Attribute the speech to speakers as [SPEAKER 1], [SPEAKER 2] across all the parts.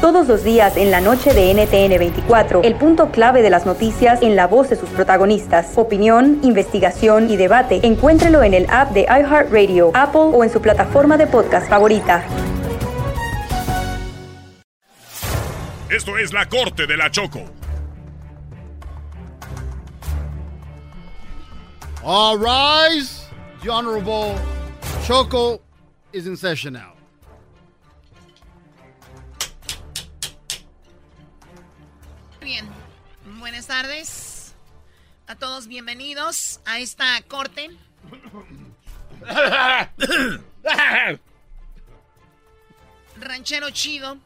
[SPEAKER 1] Todos los días en la noche de NTN 24, el punto clave de las noticias en la voz de sus protagonistas. Opinión, investigación y debate. Encuéntrelo en el app de iHeartRadio, Apple o en su plataforma de podcast favorita.
[SPEAKER 2] Esto es la corte de la Choco.
[SPEAKER 3] All rise. The Honorable Choco is in session now.
[SPEAKER 4] Bien, buenas tardes a todos, bienvenidos a esta corte. Ranchero Chido,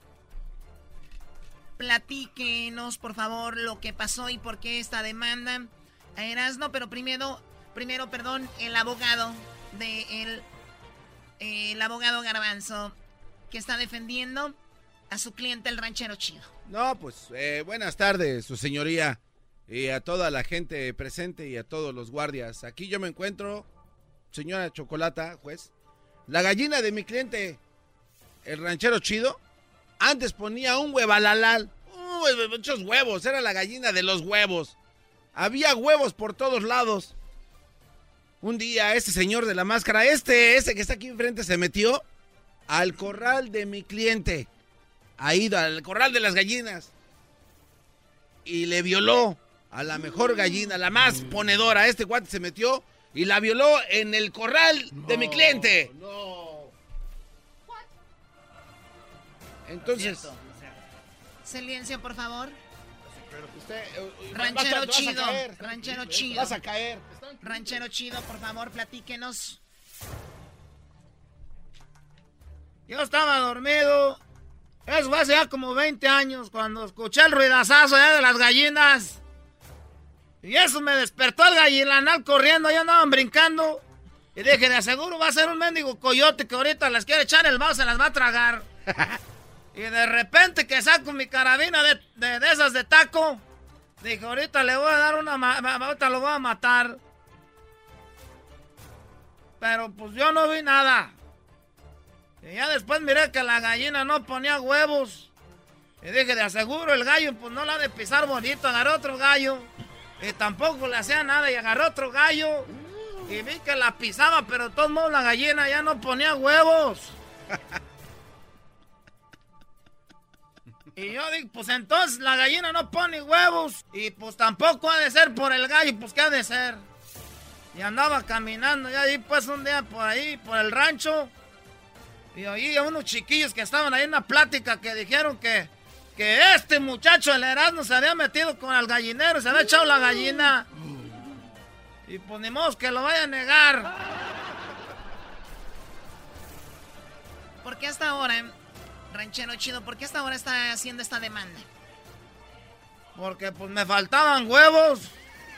[SPEAKER 4] platíquenos por favor lo que pasó y por qué esta demanda. A Erasmo, pero primero, primero, perdón, el abogado de el, el abogado Garbanzo que está defendiendo a su cliente el ranchero chido.
[SPEAKER 5] No, pues eh, buenas tardes, su señoría, y a toda la gente presente y a todos los guardias. Aquí yo me encuentro, señora Chocolata, juez, la gallina de mi cliente, el ranchero chido, antes ponía un huevalalal, uh, muchos huevos, era la gallina de los huevos. Había huevos por todos lados. Un día este señor de la máscara, este, ese que está aquí enfrente, se metió al corral de mi cliente ha ido al corral de las gallinas y le violó a la mejor gallina, la más ponedora. Este guante se metió y la violó en el corral de mi cliente.
[SPEAKER 3] No.
[SPEAKER 5] Entonces,
[SPEAKER 4] Silencio, por favor.
[SPEAKER 5] usted, eh,
[SPEAKER 4] Ranchero
[SPEAKER 5] vas a- vas a
[SPEAKER 4] chido,
[SPEAKER 5] caer.
[SPEAKER 4] ranchero chido.
[SPEAKER 5] Vas a caer.
[SPEAKER 4] Ranchero chido, por favor, platíquenos.
[SPEAKER 6] Yo estaba dormido. Eso fue hace ya como 20 años cuando escuché el ruidazazo ya de las gallinas. Y eso me despertó el gallinanal corriendo, ya andaban brincando. Y dije, de seguro va a ser un mendigo coyote que ahorita les quiere echar el vaso, se las va a tragar. y de repente que saco mi carabina de, de- de esas de taco. Dije, ahorita le voy a dar una... ahorita lo voy a matar. Pero pues yo no vi nada. Y ya después miré que la gallina no ponía huevos. Y dije, de aseguro el gallo, pues no la ha de pisar bonito. Agarré otro gallo. Y tampoco le hacía nada. Y agarré otro gallo. Y vi que la pisaba, pero de todos modos la gallina ya no ponía huevos. Y yo digo, pues entonces la gallina no pone huevos. Y pues tampoco ha de ser por el gallo, pues qué ha de ser. Y andaba caminando ya ahí pues un día por ahí, por el rancho. Y oí a unos chiquillos que estaban ahí en una plática que dijeron que, que este muchacho, el Erasmo, se había metido con el gallinero, se había echado la gallina. Y pues ni modo que lo vaya a negar.
[SPEAKER 4] ¿Por qué hasta ahora, ranchero chido, por qué hasta ahora está haciendo esta demanda?
[SPEAKER 6] Porque pues me faltaban huevos.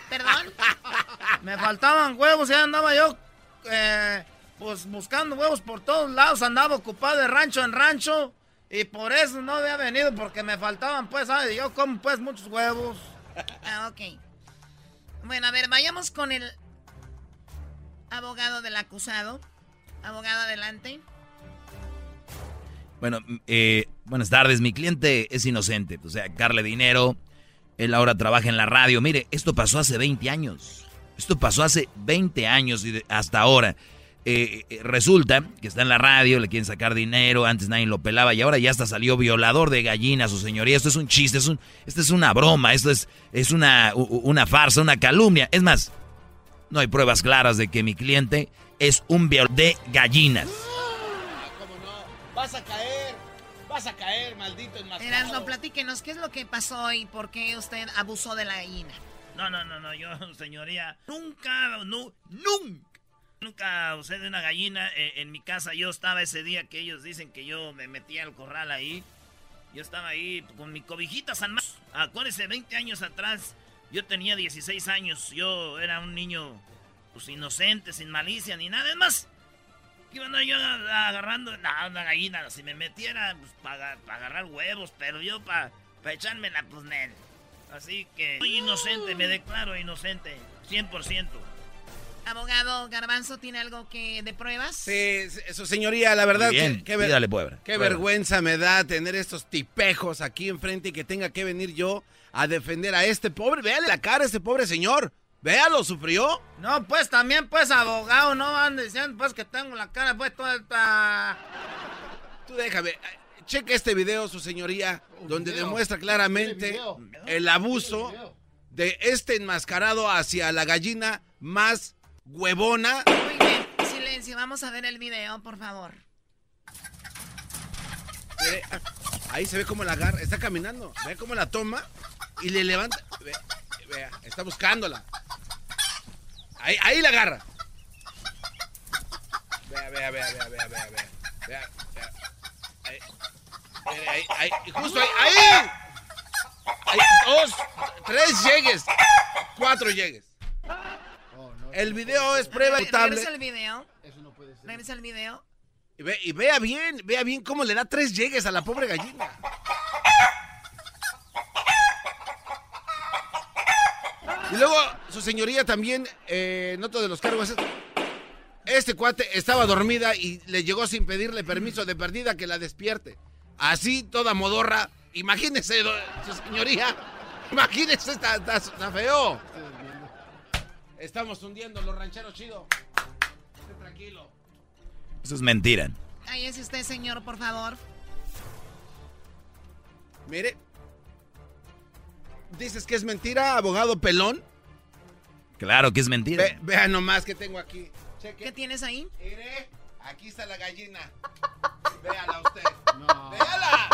[SPEAKER 4] ¿Perdón?
[SPEAKER 6] Me faltaban huevos y ahí andaba yo, eh, pues buscando huevos por todos lados. Andaba ocupado de rancho en rancho. Y por eso no había venido, porque me faltaban, pues, ¿sabes? Yo como, pues, muchos huevos.
[SPEAKER 4] Ah, ok. Bueno, a ver, vayamos con el abogado del acusado. Abogado, adelante.
[SPEAKER 7] Bueno, eh, buenas tardes. Mi cliente es inocente. O sea, darle dinero. Él ahora trabaja en la radio. Mire, esto pasó hace 20 años. Esto pasó hace 20 años y de- hasta ahora. Eh, eh, resulta que está en la radio, le quieren sacar dinero, antes nadie lo pelaba y ahora ya hasta salió violador de gallinas, su señoría. Esto es un chiste, es un, esto es una broma, esto es, es una, una farsa, una calumnia. Es más, no hay pruebas claras de que mi cliente es un violador de gallinas.
[SPEAKER 5] ¿Cómo no? Vas a caer. Vas a caer, maldito enmascarado.
[SPEAKER 4] Erasmo, platíquenos, ¿qué es lo que pasó y por qué usted abusó de la gallina?
[SPEAKER 6] No, no, no, no, yo, señoría, nunca, no, nunca, Nunca usé de una gallina. Eh, en mi casa yo estaba ese día que ellos dicen que yo me metía al corral ahí. Yo estaba ahí con mi cobijita San Marcos. Acuérdense, 20 años atrás, yo tenía 16 años. Yo era un niño pues inocente, sin malicia ni nada. Es más, que iba yo agarrando una gallina. Si me metiera, pues para agarrar huevos, pero yo para pa echármela, pues nel. Así que soy inocente, me declaro inocente, 100%.
[SPEAKER 4] Abogado Garbanzo, ¿tiene algo que de pruebas?
[SPEAKER 5] Sí, su señoría, la verdad,
[SPEAKER 7] bien,
[SPEAKER 5] qué, qué vergüenza me da tener estos tipejos aquí enfrente y que tenga que venir yo a defender a este pobre. Véale la cara a este pobre señor. Véalo, ¿sufrió?
[SPEAKER 6] No, pues también, pues, abogado, no van diciendo, pues, que tengo la cara, pues, toda esta...
[SPEAKER 5] Tú déjame, cheque este video, su señoría, donde demuestra claramente el abuso de este enmascarado hacia la gallina más huevona.
[SPEAKER 4] Muy bien, silencio, vamos a ver el video, por favor.
[SPEAKER 5] ahí se ve cómo la agarra, está caminando, ve cómo la toma y le levanta. vea, está buscándola. Ahí, ahí la agarra. Vea, vea, vea, vea, vea, vea, vea. Vea, vea. Ahí. Ahí, ahí, justo ahí, ahí. Hay dos, tres llegues, cuatro llegues. El video es prueba
[SPEAKER 4] notable. Regresa el video. Eso no puede ser. Regresa el video.
[SPEAKER 5] Y, ve, y vea bien, vea bien cómo le da tres llegues a la pobre gallina. Y luego, su señoría también, eh, nota de los cargos. Este cuate estaba dormida y le llegó sin pedirle permiso de perdida que la despierte. Así, toda modorra. Imagínese, su señoría. Imagínese, está, está feo. Estamos hundiendo los rancheros chido. Esté tranquilo.
[SPEAKER 7] Eso es mentira.
[SPEAKER 4] Ahí es usted, señor, por favor.
[SPEAKER 5] Mire. ¿Dices que es mentira, abogado pelón?
[SPEAKER 7] Claro que es mentira.
[SPEAKER 5] vea nomás que tengo aquí.
[SPEAKER 4] ¿Qué tienes ahí?
[SPEAKER 5] Mire, aquí está la gallina. Véala usted. No. Véala.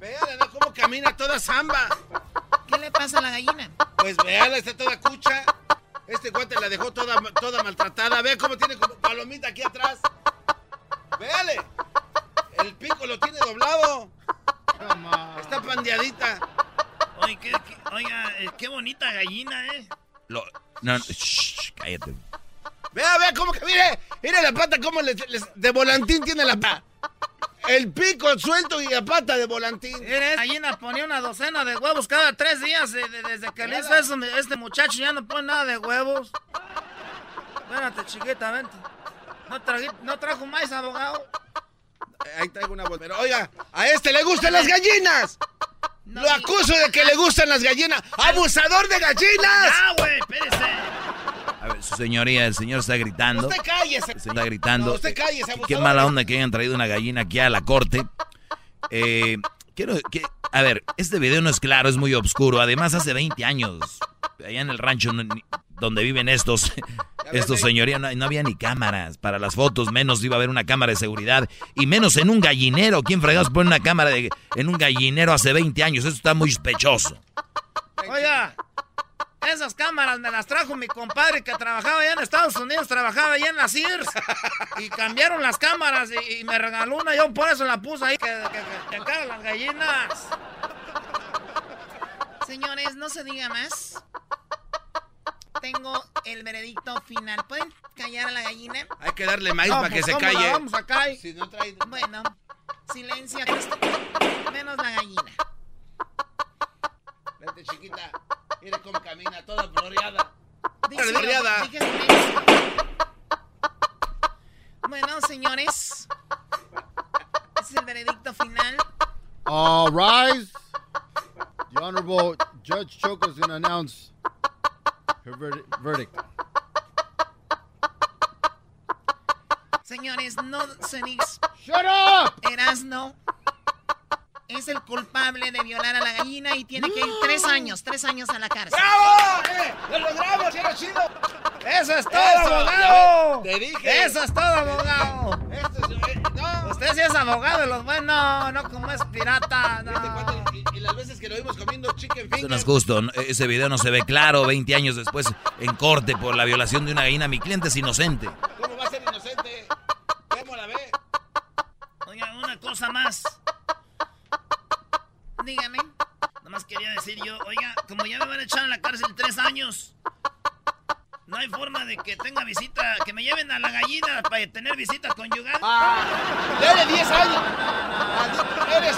[SPEAKER 5] Véala, ¿no? Cómo camina toda zamba.
[SPEAKER 4] ¿Qué le pasa a la gallina?
[SPEAKER 5] Pues véala, está toda cucha. Este guante la dejó toda, toda maltratada. Ve cómo tiene como palomita aquí atrás. Véale. El pico lo tiene doblado. Está pandeadita.
[SPEAKER 6] Oye, qué, oiga, eh, qué bonita gallina, ¿eh?
[SPEAKER 7] Lo, no, shh, cállate.
[SPEAKER 5] Vea, vea cómo que, mire, mire la pata, cómo de volantín tiene la pata. El pico suelto y la pata de volantín.
[SPEAKER 6] Eres gallina ponía una docena de huevos cada tres días. desde que le hizo eso, este muchacho ya no pone nada de huevos. Espérate, chiquita, vente. ¿No, trajo más, abogado?
[SPEAKER 5] Ahí traigo una. Pero oiga, a este le gustan las gallinas. Lo acuso de que le gustan las gallinas. ¡Abusador de gallinas!
[SPEAKER 6] ¡Ah, güey! Espérese.
[SPEAKER 7] Su señoría, el señor está gritando.
[SPEAKER 5] Usted cállese.
[SPEAKER 7] está gritando.
[SPEAKER 5] usted cállese,
[SPEAKER 7] Qué mala onda que hayan traído una gallina aquí a la corte. Eh, quiero que... A ver, este video no es claro, es muy oscuro. Además, hace 20 años, allá en el rancho donde viven estos, estos señorías, no, había ni cámaras para las fotos, menos iba a haber una cámara de seguridad, y menos en un gallinero. ¿Quién fregados pone una cámara de, en un gallinero hace 20 años? Eso está muy sospechoso.
[SPEAKER 6] Oiga, esas cámaras me las trajo mi compadre que trabajaba allá en Estados Unidos, trabajaba allá en la Sears. Y cambiaron las cámaras y, me regaló una. Yo por eso la puse ahí, que, que, que, las gallinas.
[SPEAKER 4] Señores, no se diga más. Tengo el veredicto final. ¿Pueden callar a la gallina?
[SPEAKER 5] Hay que darle maíz para que pues, se calle.
[SPEAKER 6] vamos a caer?
[SPEAKER 5] Si no trae...
[SPEAKER 4] Bueno, silencio. Menos la gallina.
[SPEAKER 5] Vente, chiquita. Mire cómo camina, toda floreada.
[SPEAKER 4] Bueno, señores. Este es el veredicto final.
[SPEAKER 3] All rise. The Honorable Judge Choco is going to announce her verdict.
[SPEAKER 4] Señores, no se
[SPEAKER 3] ¡Shut up!
[SPEAKER 4] Erasno es el culpable de violar a la gallina y tiene que ir tres años, tres años a la cárcel.
[SPEAKER 5] ¡Bravo! ¡Eh! ¡Lo logramos, chido!
[SPEAKER 6] ¡Eso es todo, abogado!
[SPEAKER 5] Te dije.
[SPEAKER 6] ¡Eso es todo, abogado!
[SPEAKER 5] Esto es,
[SPEAKER 6] abogado los buenos, no, no como es pirata. No.
[SPEAKER 5] Y, las veces que lo vimos comiendo chicken fingers.
[SPEAKER 7] Eso no es justo. Ese video no se ve claro 20 años después en corte por la violación de una gallina. Mi cliente es inocente.
[SPEAKER 5] ¿Cómo va a ser inocente? ¿Cómo la ve?
[SPEAKER 4] Oiga, una cosa más. Dígame. Nomás quería decir yo, oiga, como ya me van a echar en la cárcel tres años, no hay forma de que tenga visita, que me lleven a la gallina para tener visita conyugal.
[SPEAKER 5] Ah, ¡Dale 10 años! ¡Eres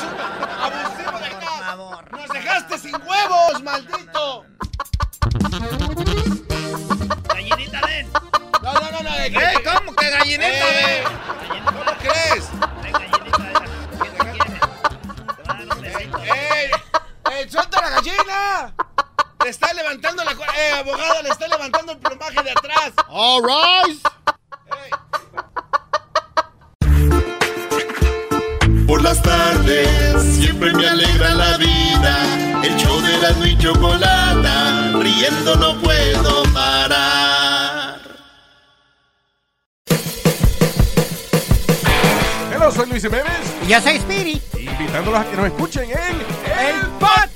[SPEAKER 5] el plumaje de atrás.
[SPEAKER 3] All.
[SPEAKER 8] Por las tardes siempre me alegra la vida. El show de la y chocolata, riendo no puedo parar.
[SPEAKER 9] Hola, soy Luis Jiménez.
[SPEAKER 10] Y yo soy Speedy.
[SPEAKER 9] Invitándolos a que nos escuchen en
[SPEAKER 10] El Podcast.